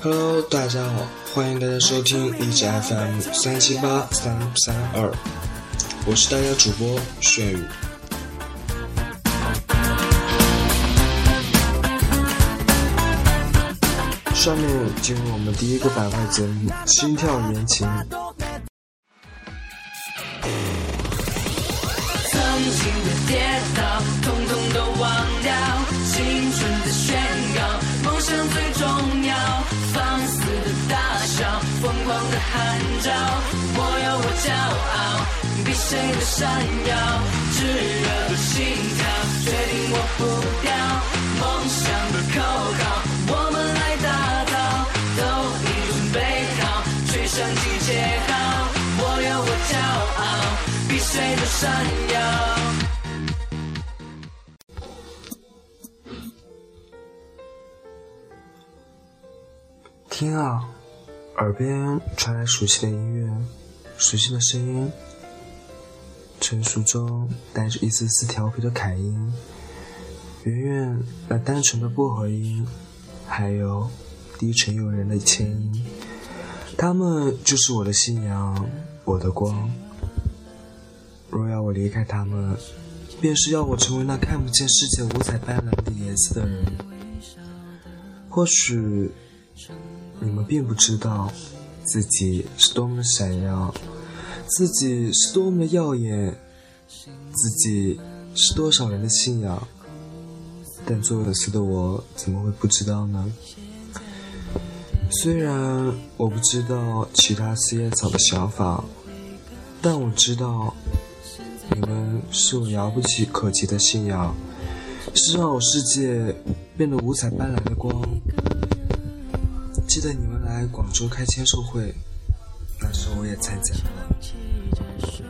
Hello，大家好，欢迎大家收听荔枝 FM 三七八三三二，我是大家主播炫宇。下面进入我们第一个板块节目《心跳言情》。曾喊叫，我有我骄傲，比谁都闪耀。炙热的心跳，决定我不掉。梦想的口号，我们来打造，都已准备好，吹响集结号。我有我骄傲，比谁都闪耀。听啊，耳边传来熟悉的音乐，熟悉的声音，成熟中带着一丝丝调皮的凯音，圆圆那单纯的薄荷音，还有低沉诱人的千音，他们就是我的信仰，我的光。若要我离开他们，便是要我成为那看不见世界五彩斑斓的颜色的人。或许。你们并不知道自己是多么的闪耀，自己是多么的耀眼，自己是多少人的信仰。但做粉丝的我怎么会不知道呢？虽然我不知道其他四叶草的想法，但我知道你们是我遥不及可及的信仰，是让我世界变得五彩斑斓的光。在你们来广州开签售会，那时候我也参加了。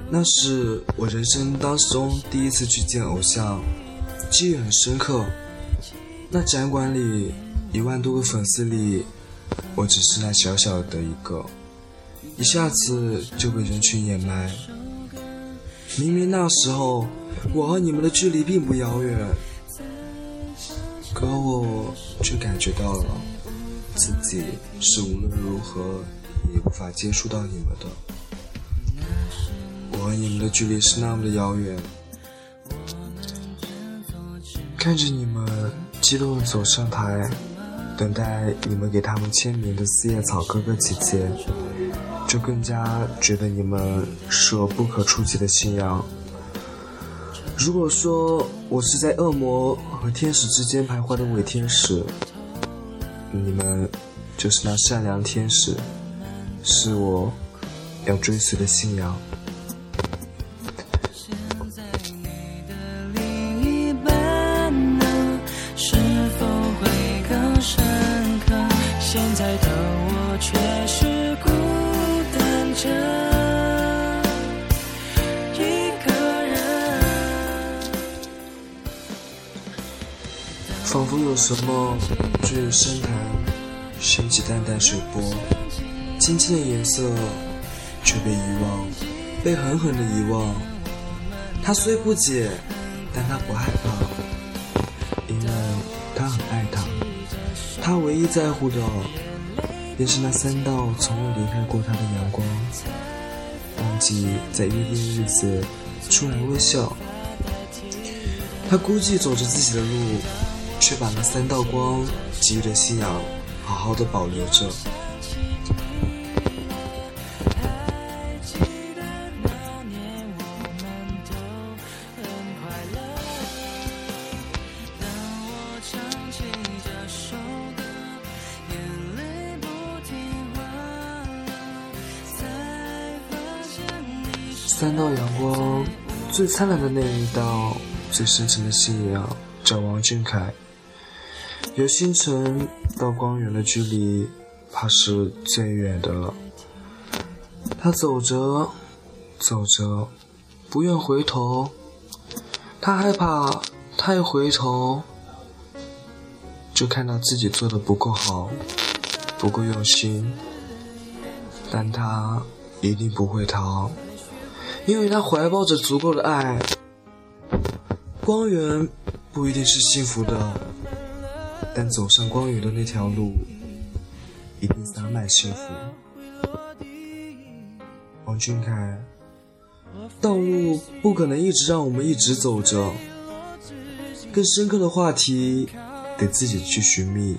那是我人生当中第一次去见偶像，记忆很深刻。那展馆里一万多个粉丝里，我只是那小小的一个，一下子就被人群掩埋。明明那时候我和你们的距离并不遥远，可我却感觉到了。自己是无论如何也无法接触到你们的，我和你们的距离是那么的遥远。看着你们激动的走上台，等待你们给他们签名的四叶草哥哥姐姐，就更加觉得你们是我不可触及的信仰。如果说我是在恶魔和天使之间徘徊的伪天使。你们就是那善良天使，是我要追随的信仰。是否会更深刻？现在的我却是孤单着一个人。仿佛有什么坠入深潭，升起淡淡水波，晶晶的颜色却被遗忘，被狠狠的遗忘。他虽不解，但他不害怕，因为他很爱他。他唯一在乎的，便是那三道从未离开过他的阳光。忘记在约定日子出来微笑。他孤寂走着自己的路。却把那三道光给予的信仰好好的保留着。三道阳光，最灿烂的那一道，最深沉的信仰，叫王俊凯。由星辰到光源的距离，怕是最远的了。他走着，走着，不愿回头。他害怕，他一回头，就看到自己做的不够好，不够用心。但他一定不会逃，因为他怀抱着足够的爱。光源不一定是幸福的。但走上光宇的那条路，一定洒满幸福。王俊凯，道路不可能一直让我们一直走着，更深刻的话题得自己去寻觅，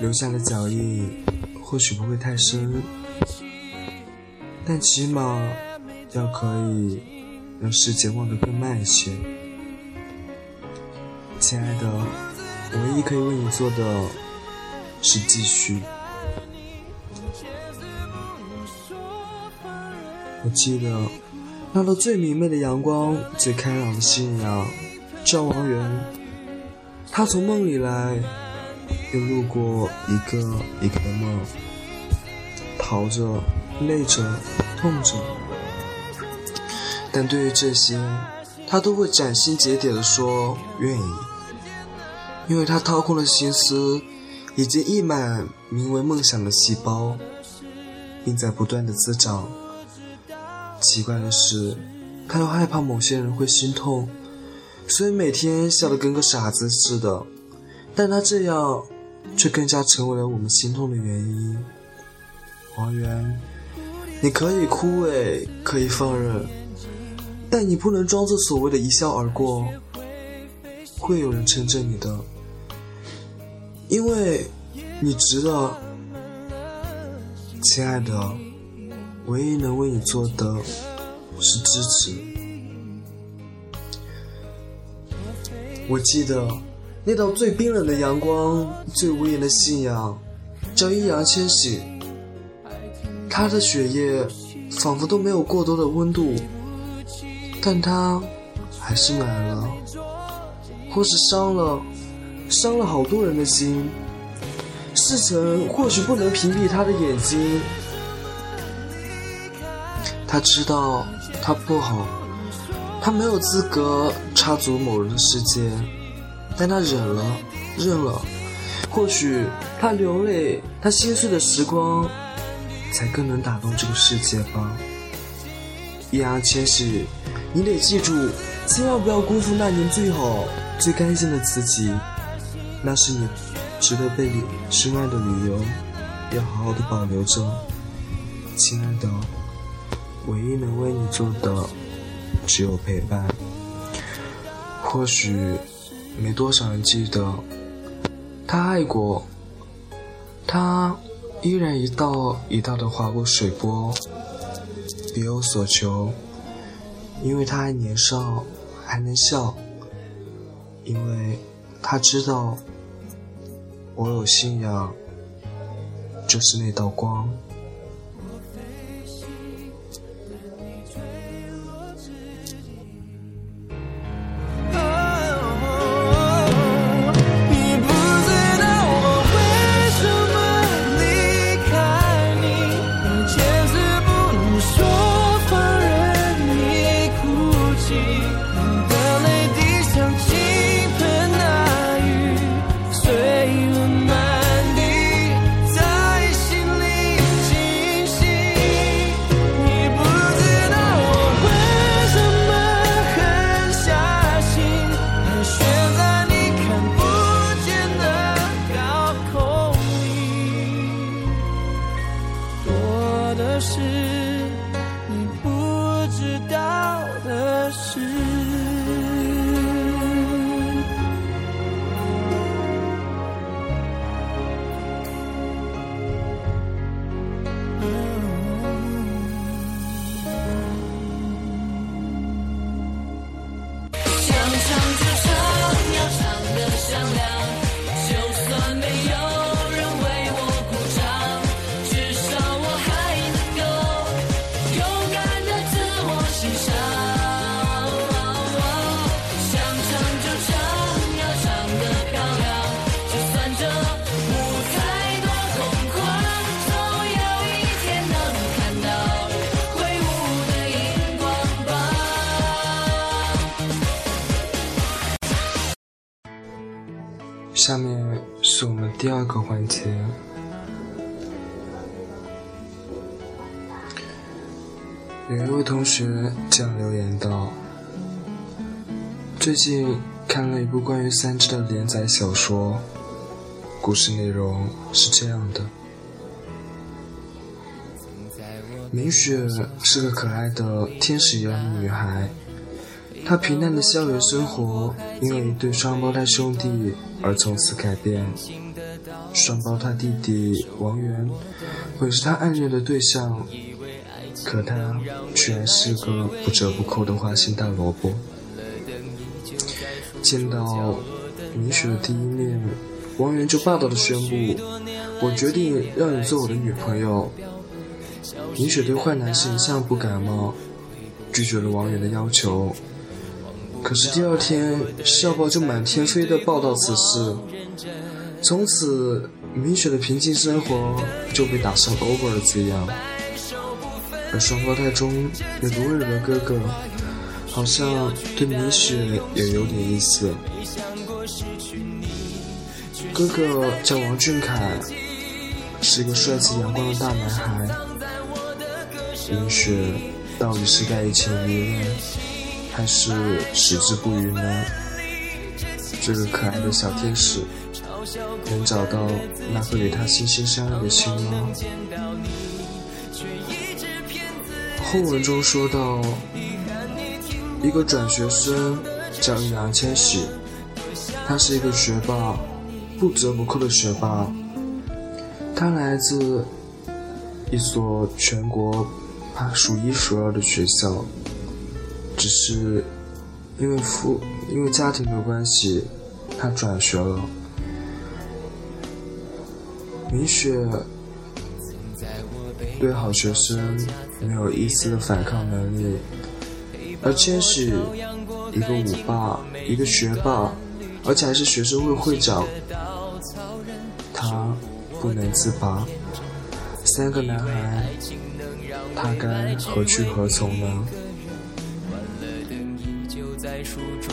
留下的脚印或许不会太深，但起码要可以让世界忘得更慢一些。亲爱的，唯一可以为你做的是继续。我记得那道最明媚的阳光，最开朗的信仰，叫王源。他从梦里来，又路过一个一个的梦，逃着，累着，痛着，但对于这些，他都会斩钉截铁地说愿意，因为他掏空了心思，已经溢满名为梦想的细胞，并在不断的滋长。奇怪的是，他又害怕某些人会心痛，所以每天笑得跟个傻子似的。但他这样，却更加成为了我们心痛的原因。王源，你可以枯萎，可以放任，但你不能装作所谓的一笑而过。会有人称着你的，因为你值得，亲爱的。唯一能为你做的是支持。我记得那道最冰冷的阳光，最无言的信仰，叫易烊千玺。他的血液仿佛都没有过多的温度，但他还是买了，或是伤了，伤了好多人的心。事成或许不能屏蔽他的眼睛。他知道他不好，他没有资格插足某人的世界，但他忍了，认了。或许他流泪，他心碎的时光，才更能打动这个世界吧。易烊千玺，你得记住，千万不要辜负那年最好、最干净的自己。那是你值得被你深爱的理由，要好好的保留着，亲爱的。唯一能为你做的，只有陪伴。或许没多少人记得，他爱过，他依然一道一道的划过水波，别有所求。因为他还年少，还能笑。因为他知道，我有信仰，就是那道光。下面是我们第二个环节。有一位同学这样留言道：“最近看了一部关于三只的连载小说，故事内容是这样的：明雪是个可爱的天使一样的女孩，他平淡的校园生活因为一对双胞胎兄弟而从此改变。双胞胎弟弟王源本是他暗恋的对象，可他却然是个不折不扣的花心大萝卜。见到明雪的第一面，王源就霸道的宣布：“我决定让你做我的女朋友。”明雪对坏男生一向不感冒，拒绝了王源的要求。可是第二天，校报就满天飞的报道此事，从此明雪的平静生活就被打上 over 的字样。而双胞胎中有个温柔的哥哥。好像对明雪也有点意思。哥哥叫王俊凯，是一个帅气阳光的大男孩。明雪到底是该一情依恋，还是矢志不渝呢？这个可爱的小天使，能找到那个与他心心相印的心吗？后文中说到。一个转学生叫易烊千玺，他是一个学霸，不折不扣的学霸。他来自一所全国数一数二的学校，只是因为父因为家庭的关系，他转学了。米雪对好学生没有一丝的反抗能力。而千玺，一个舞霸，一个学霸，而且还是学生会会长，他不能自拔。三个男孩，他该何去何从呢？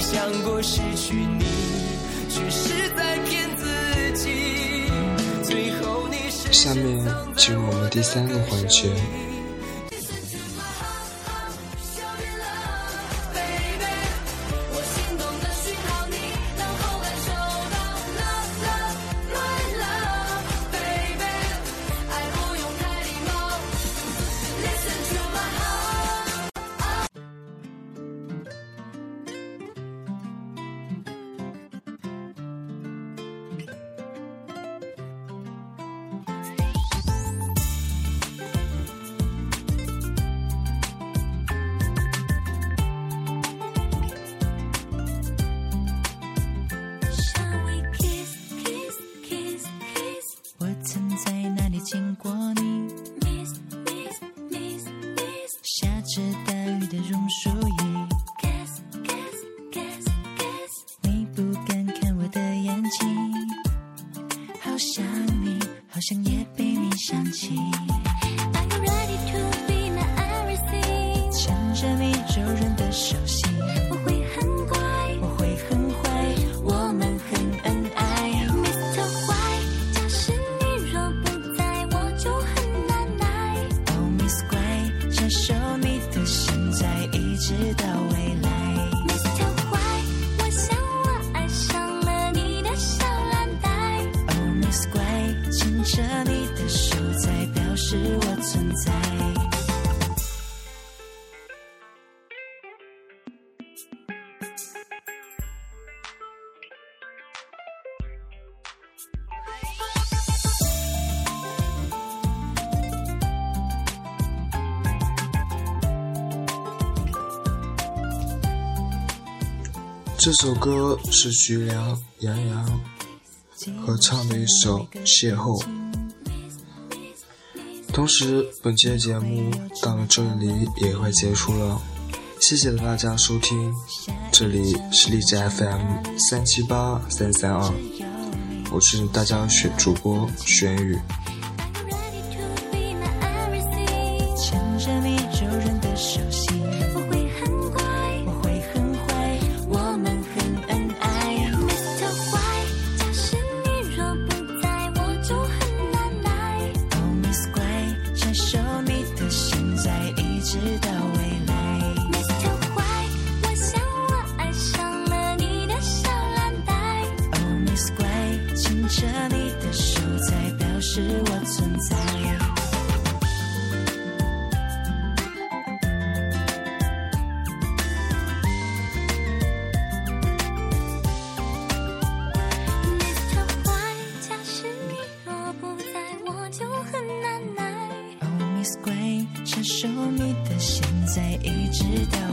没想过失去你，却是在骗自己。最后你是下面进入我们第三个环节。想你，好像也被你想起。Are you ready to be my everything？牵着你柔软的手心。着你的手，才表示我这首歌是徐良、杨洋合唱的一首《邂逅》。同时，本期的节目到了这里也快结束了，谢谢大家收听，这里是荔枝 FM 三七八三三二，我是大家选主播玄宇。知道。